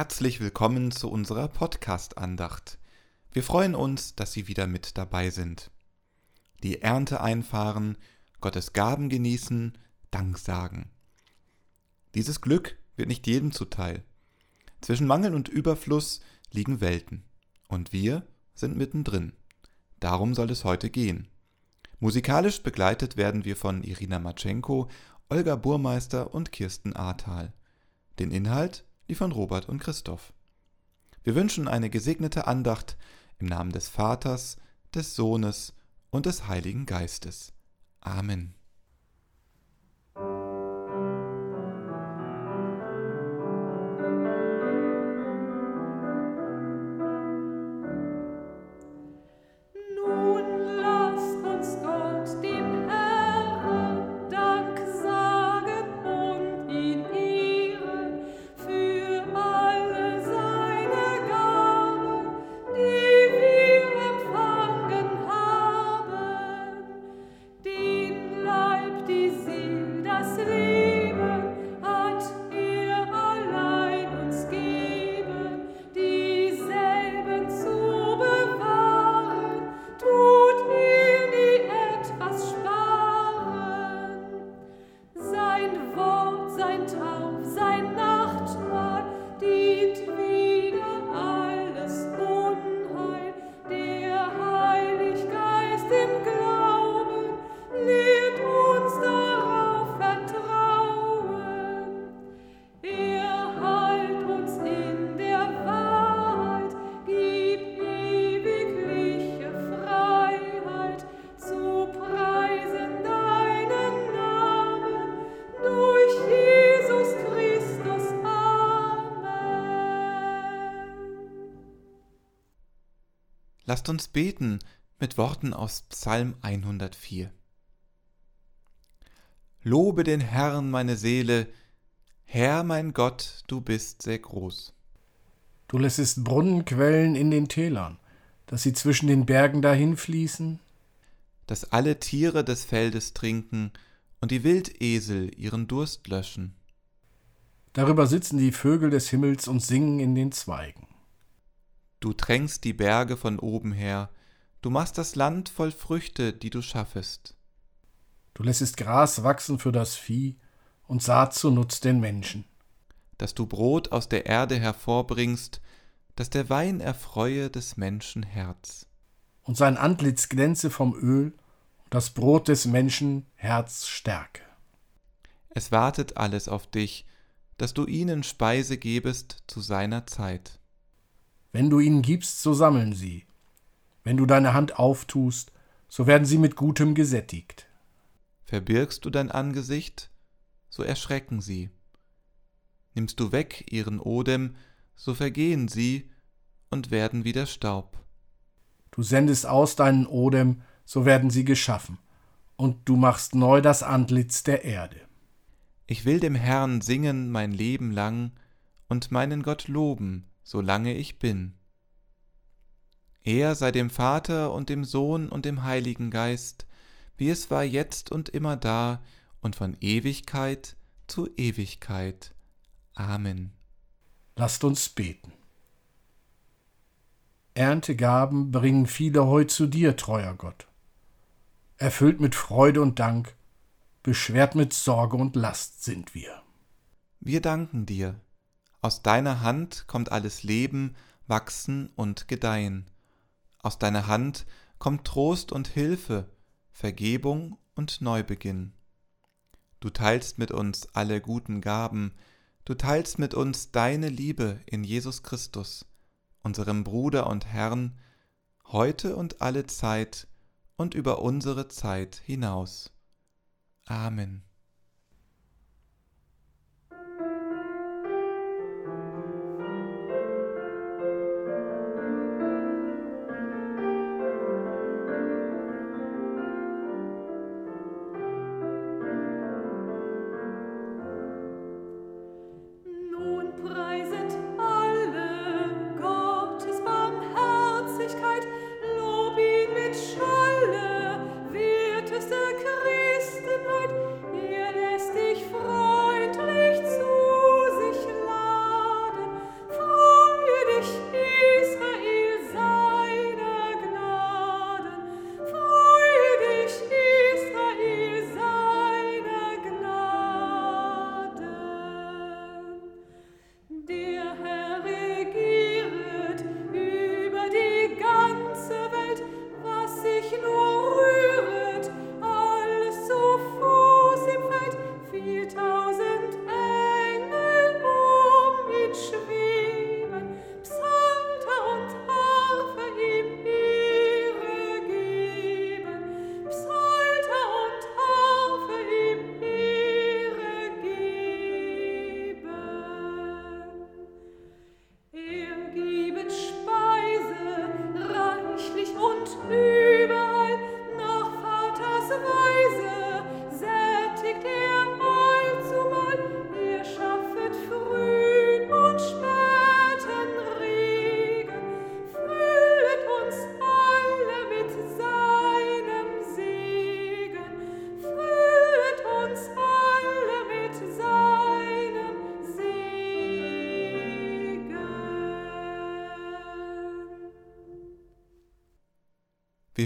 Herzlich willkommen zu unserer Podcast-Andacht. Wir freuen uns, dass Sie wieder mit dabei sind. Die Ernte einfahren, Gottes Gaben genießen, Dank sagen. Dieses Glück wird nicht jedem zuteil. Zwischen Mangel und Überfluss liegen Welten. Und wir sind mittendrin. Darum soll es heute gehen. Musikalisch begleitet werden wir von Irina Matschenko, Olga Burmeister und Kirsten Ahrtal. Den Inhalt liefern Robert und Christoph. Wir wünschen eine gesegnete Andacht im Namen des Vaters, des Sohnes und des Heiligen Geistes. Amen. Lasst uns beten mit Worten aus Psalm 104. Lobe den Herrn, meine Seele, Herr mein Gott, du bist sehr groß. Du lässest Brunnenquellen in den Tälern, dass sie zwischen den Bergen dahinfließen. Dass alle Tiere des Feldes trinken und die Wildesel ihren Durst löschen. Darüber sitzen die Vögel des Himmels und singen in den Zweigen. Du tränkst die Berge von oben her, du machst das Land voll Früchte, die du schaffest. Du lässest Gras wachsen für das Vieh und Saat zunutz den Menschen. Dass du Brot aus der Erde hervorbringst, dass der Wein erfreue des Menschen Herz. Und sein Antlitz glänze vom Öl und das Brot des Menschen Herz stärke. Es wartet alles auf dich, dass du ihnen Speise gebest zu seiner Zeit. Wenn du ihnen gibst, so sammeln sie. Wenn du deine Hand auftust, so werden sie mit Gutem gesättigt. Verbirgst du dein Angesicht, so erschrecken sie. Nimmst du weg ihren Odem, so vergehen sie und werden wieder Staub. Du sendest aus deinen Odem, so werden sie geschaffen, und du machst neu das Antlitz der Erde. Ich will dem Herrn singen mein Leben lang und meinen Gott loben, solange ich bin. Er sei dem Vater und dem Sohn und dem Heiligen Geist, wie es war jetzt und immer da und von Ewigkeit zu Ewigkeit. Amen. Lasst uns beten. Erntegaben bringen viele heu zu dir, treuer Gott. Erfüllt mit Freude und Dank, beschwert mit Sorge und Last sind wir. Wir danken dir, aus deiner Hand kommt alles Leben, Wachsen und Gedeihen. Aus deiner Hand kommt Trost und Hilfe, Vergebung und Neubeginn. Du teilst mit uns alle guten Gaben, du teilst mit uns deine Liebe in Jesus Christus, unserem Bruder und Herrn, heute und alle Zeit und über unsere Zeit hinaus. Amen.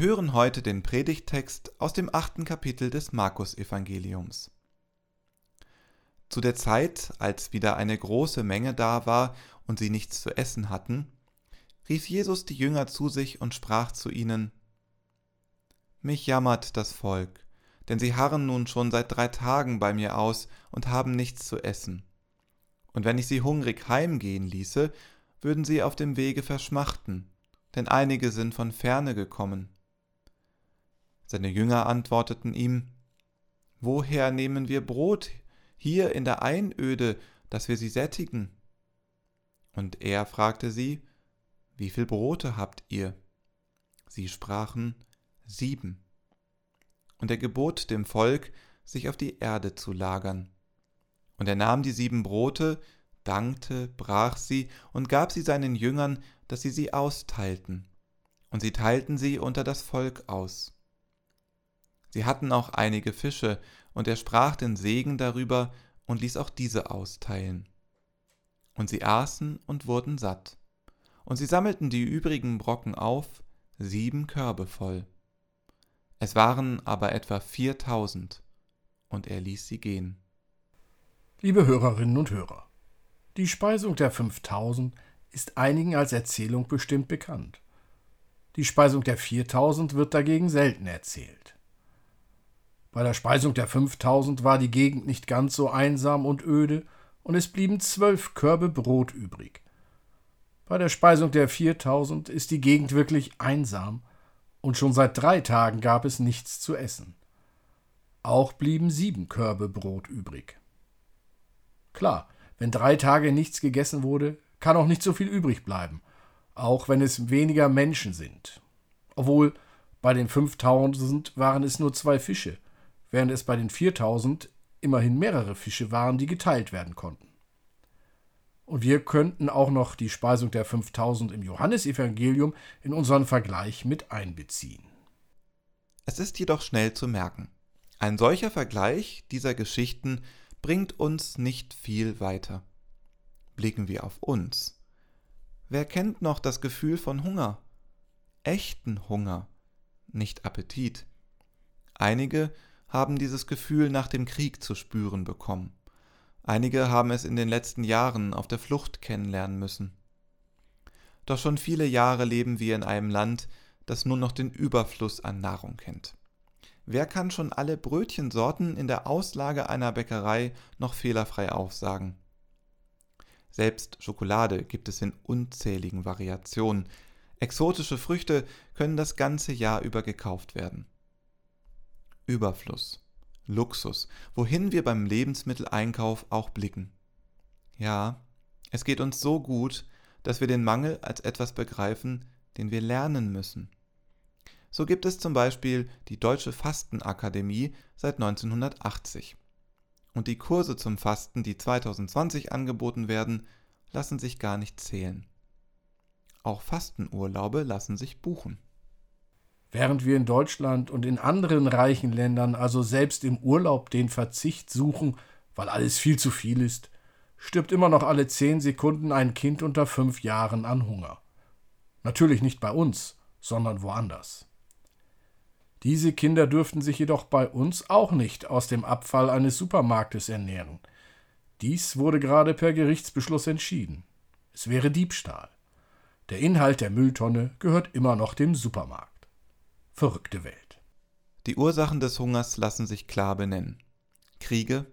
Hören heute den Predigttext aus dem achten Kapitel des Markus-Evangeliums. Zu der Zeit, als wieder eine große Menge da war und sie nichts zu essen hatten, rief Jesus die Jünger zu sich und sprach zu ihnen: Mich jammert das Volk, denn sie harren nun schon seit drei Tagen bei mir aus und haben nichts zu essen. Und wenn ich sie hungrig heimgehen ließe, würden sie auf dem Wege verschmachten denn einige sind von ferne gekommen. Seine Jünger antworteten ihm, Woher nehmen wir Brot hier in der Einöde, dass wir sie sättigen? Und er fragte sie, Wie viel Brote habt ihr? Sie sprachen, Sieben. Und er gebot dem Volk, sich auf die Erde zu lagern. Und er nahm die sieben Brote, dankte, brach sie und gab sie seinen Jüngern, dass sie sie austeilten. Und sie teilten sie unter das Volk aus. Sie hatten auch einige Fische, und er sprach den Segen darüber und ließ auch diese austeilen. Und sie aßen und wurden satt. Und sie sammelten die übrigen Brocken auf, sieben Körbe voll. Es waren aber etwa viertausend, und er ließ sie gehen. Liebe Hörerinnen und Hörer, die Speisung der 5000 ist einigen als Erzählung bestimmt bekannt. Die Speisung der 4000 wird dagegen selten erzählt. Bei der Speisung der 5000 war die Gegend nicht ganz so einsam und öde und es blieben zwölf Körbe Brot übrig. Bei der Speisung der 4000 ist die Gegend wirklich einsam und schon seit drei Tagen gab es nichts zu essen. Auch blieben sieben Körbe Brot übrig. Klar, wenn drei Tage nichts gegessen wurde, kann auch nicht so viel übrig bleiben, auch wenn es weniger Menschen sind. Obwohl bei den 5000 waren es nur zwei Fische, während es bei den 4000 immerhin mehrere Fische waren, die geteilt werden konnten. Und wir könnten auch noch die Speisung der 5000 im Johannesevangelium in unseren Vergleich mit einbeziehen. Es ist jedoch schnell zu merken, ein solcher Vergleich dieser Geschichten bringt uns nicht viel weiter. Blicken wir auf uns. Wer kennt noch das Gefühl von Hunger? Echten Hunger, nicht Appetit. Einige haben dieses Gefühl nach dem Krieg zu spüren bekommen. Einige haben es in den letzten Jahren auf der Flucht kennenlernen müssen. Doch schon viele Jahre leben wir in einem Land, das nur noch den Überfluss an Nahrung kennt. Wer kann schon alle Brötchensorten in der Auslage einer Bäckerei noch fehlerfrei aufsagen? Selbst Schokolade gibt es in unzähligen Variationen. Exotische Früchte können das ganze Jahr über gekauft werden. Überfluss, Luxus, wohin wir beim Lebensmitteleinkauf auch blicken. Ja, es geht uns so gut, dass wir den Mangel als etwas begreifen, den wir lernen müssen. So gibt es zum Beispiel die Deutsche Fastenakademie seit 1980. Und die Kurse zum Fasten, die 2020 angeboten werden, lassen sich gar nicht zählen. Auch Fastenurlaube lassen sich buchen. Während wir in Deutschland und in anderen reichen Ländern also selbst im Urlaub den Verzicht suchen, weil alles viel zu viel ist, stirbt immer noch alle zehn Sekunden ein Kind unter fünf Jahren an Hunger. Natürlich nicht bei uns, sondern woanders. Diese Kinder dürften sich jedoch bei uns auch nicht aus dem Abfall eines Supermarktes ernähren. Dies wurde gerade per Gerichtsbeschluss entschieden. Es wäre Diebstahl. Der Inhalt der Mülltonne gehört immer noch dem Supermarkt. Verrückte Welt. Die Ursachen des Hungers lassen sich klar benennen. Kriege,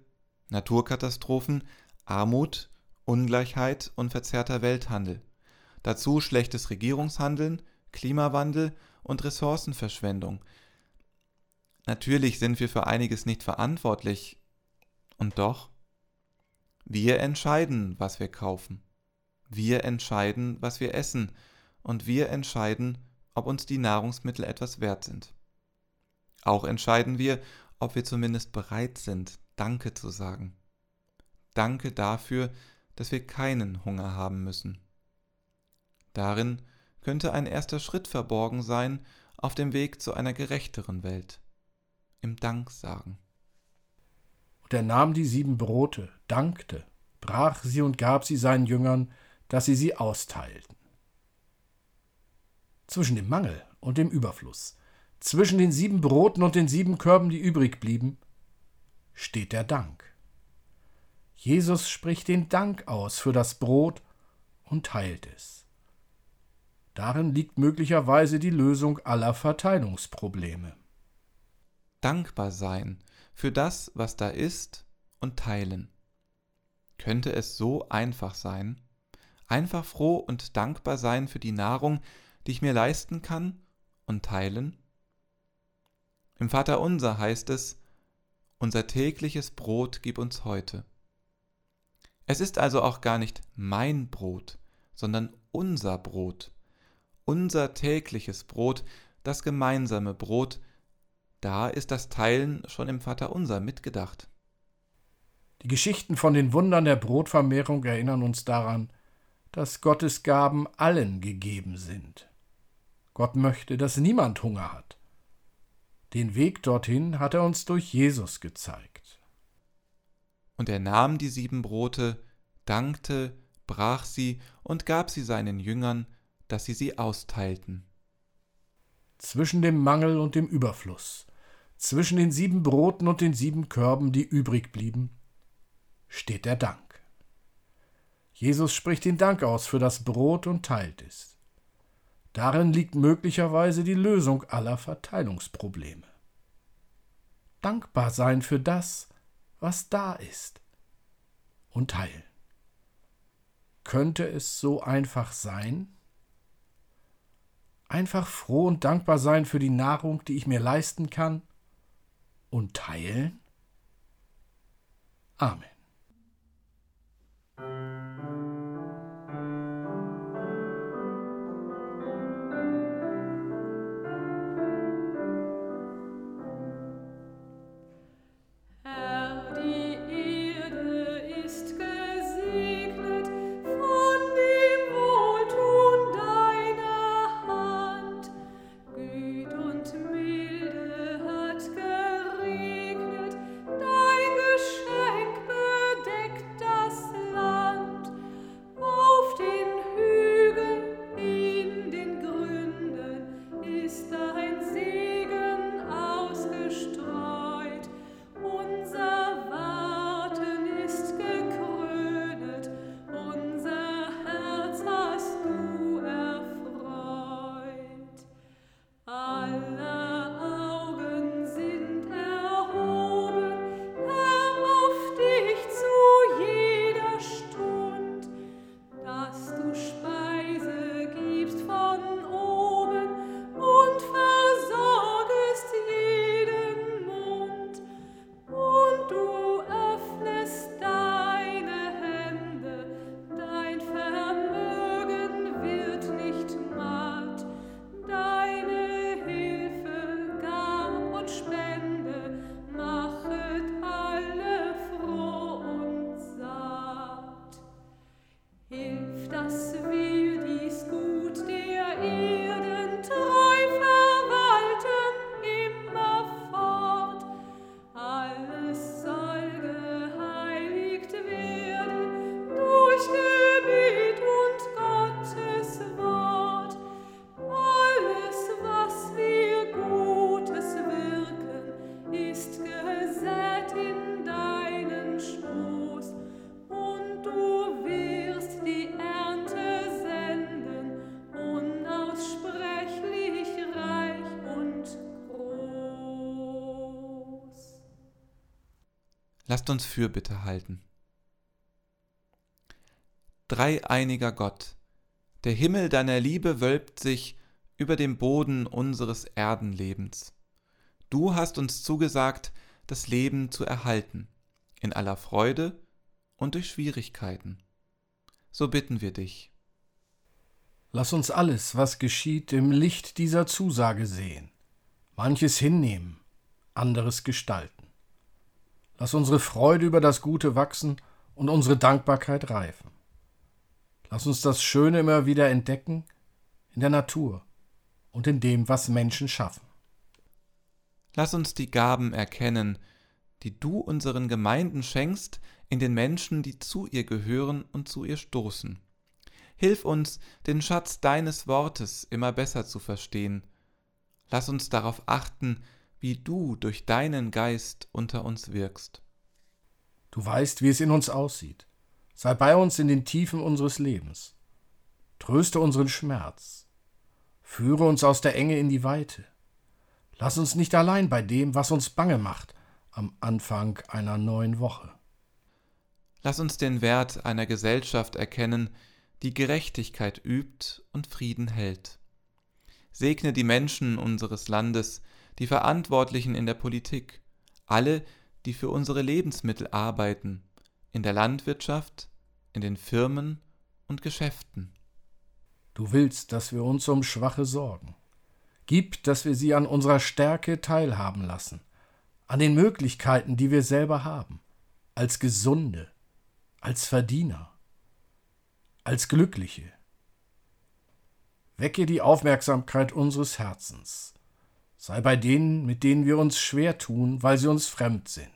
Naturkatastrophen, Armut, Ungleichheit und verzerrter Welthandel. Dazu schlechtes Regierungshandeln, Klimawandel und Ressourcenverschwendung, Natürlich sind wir für einiges nicht verantwortlich. Und doch, wir entscheiden, was wir kaufen. Wir entscheiden, was wir essen. Und wir entscheiden, ob uns die Nahrungsmittel etwas wert sind. Auch entscheiden wir, ob wir zumindest bereit sind, Danke zu sagen. Danke dafür, dass wir keinen Hunger haben müssen. Darin könnte ein erster Schritt verborgen sein auf dem Weg zu einer gerechteren Welt im Danksagen. Und er nahm die sieben Brote, dankte, brach sie und gab sie seinen Jüngern, dass sie sie austeilten. Zwischen dem Mangel und dem Überfluss zwischen den sieben Broten und den sieben Körben, die übrig blieben, steht der Dank. Jesus spricht den Dank aus für das Brot und teilt es. Darin liegt möglicherweise die Lösung aller Verteilungsprobleme. Dankbar sein für das, was da ist und teilen. Könnte es so einfach sein? Einfach froh und dankbar sein für die Nahrung, die ich mir leisten kann und teilen? Im Vater unser heißt es, unser tägliches Brot gib uns heute. Es ist also auch gar nicht mein Brot, sondern unser Brot, unser tägliches Brot, das gemeinsame Brot, da ist das Teilen schon im Vater unser mitgedacht. Die Geschichten von den Wundern der Brotvermehrung erinnern uns daran, dass Gottes Gaben allen gegeben sind. Gott möchte, dass niemand Hunger hat. Den Weg dorthin hat er uns durch Jesus gezeigt. Und er nahm die sieben Brote, dankte, brach sie und gab sie seinen Jüngern, dass sie sie austeilten. Zwischen dem Mangel und dem Überfluss, zwischen den sieben Broten und den sieben Körben, die übrig blieben, steht der Dank. Jesus spricht den Dank aus für das Brot und teilt es. Darin liegt möglicherweise die Lösung aller Verteilungsprobleme. Dankbar sein für das, was da ist und teilen. Könnte es so einfach sein? Einfach froh und dankbar sein für die Nahrung, die ich mir leisten kann und teilen? Amen. Lasst uns Fürbitte halten. Dreieiniger Gott, der Himmel deiner Liebe wölbt sich über dem Boden unseres Erdenlebens. Du hast uns zugesagt, das Leben zu erhalten, in aller Freude und durch Schwierigkeiten. So bitten wir dich. Lass uns alles, was geschieht, im Licht dieser Zusage sehen, manches hinnehmen, anderes gestalten. Lass unsere Freude über das Gute wachsen und unsere Dankbarkeit reifen. Lass uns das Schöne immer wieder entdecken in der Natur und in dem, was Menschen schaffen. Lass uns die Gaben erkennen, die du unseren Gemeinden schenkst, in den Menschen, die zu ihr gehören und zu ihr stoßen. Hilf uns, den Schatz deines Wortes immer besser zu verstehen, Lass uns darauf achten, wie du durch deinen Geist unter uns wirkst. Du weißt, wie es in uns aussieht. Sei bei uns in den Tiefen unseres Lebens. Tröste unseren Schmerz. Führe uns aus der Enge in die Weite. Lass uns nicht allein bei dem, was uns bange macht, am Anfang einer neuen Woche. Lass uns den Wert einer Gesellschaft erkennen, die Gerechtigkeit übt und Frieden hält. Segne die Menschen unseres Landes, die Verantwortlichen in der Politik, alle, die für unsere Lebensmittel arbeiten, in der Landwirtschaft, in den Firmen und Geschäften. Du willst, dass wir uns um Schwache sorgen. Gib, dass wir sie an unserer Stärke teilhaben lassen, an den Möglichkeiten, die wir selber haben, als Gesunde, als Verdiener, als Glückliche. Wecke die Aufmerksamkeit unseres Herzens. Sei bei denen, mit denen wir uns schwer tun, weil sie uns fremd sind.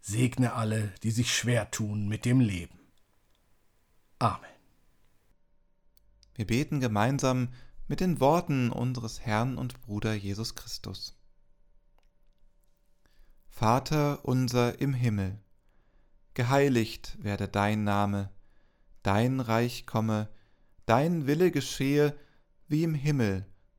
Segne alle, die sich schwer tun mit dem Leben. Amen. Wir beten gemeinsam mit den Worten unseres Herrn und Bruder Jesus Christus. Vater unser im Himmel, geheiligt werde dein Name, dein Reich komme, dein Wille geschehe, wie im Himmel,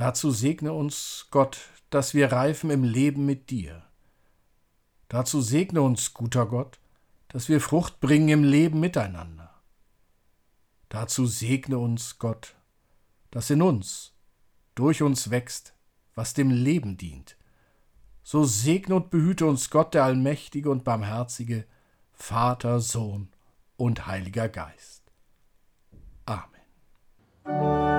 Dazu segne uns Gott, dass wir reifen im Leben mit dir. Dazu segne uns, guter Gott, dass wir Frucht bringen im Leben miteinander. Dazu segne uns Gott, dass in uns, durch uns wächst was dem Leben dient. So segne und behüte uns Gott, der Allmächtige und Barmherzige, Vater, Sohn und Heiliger Geist. Amen.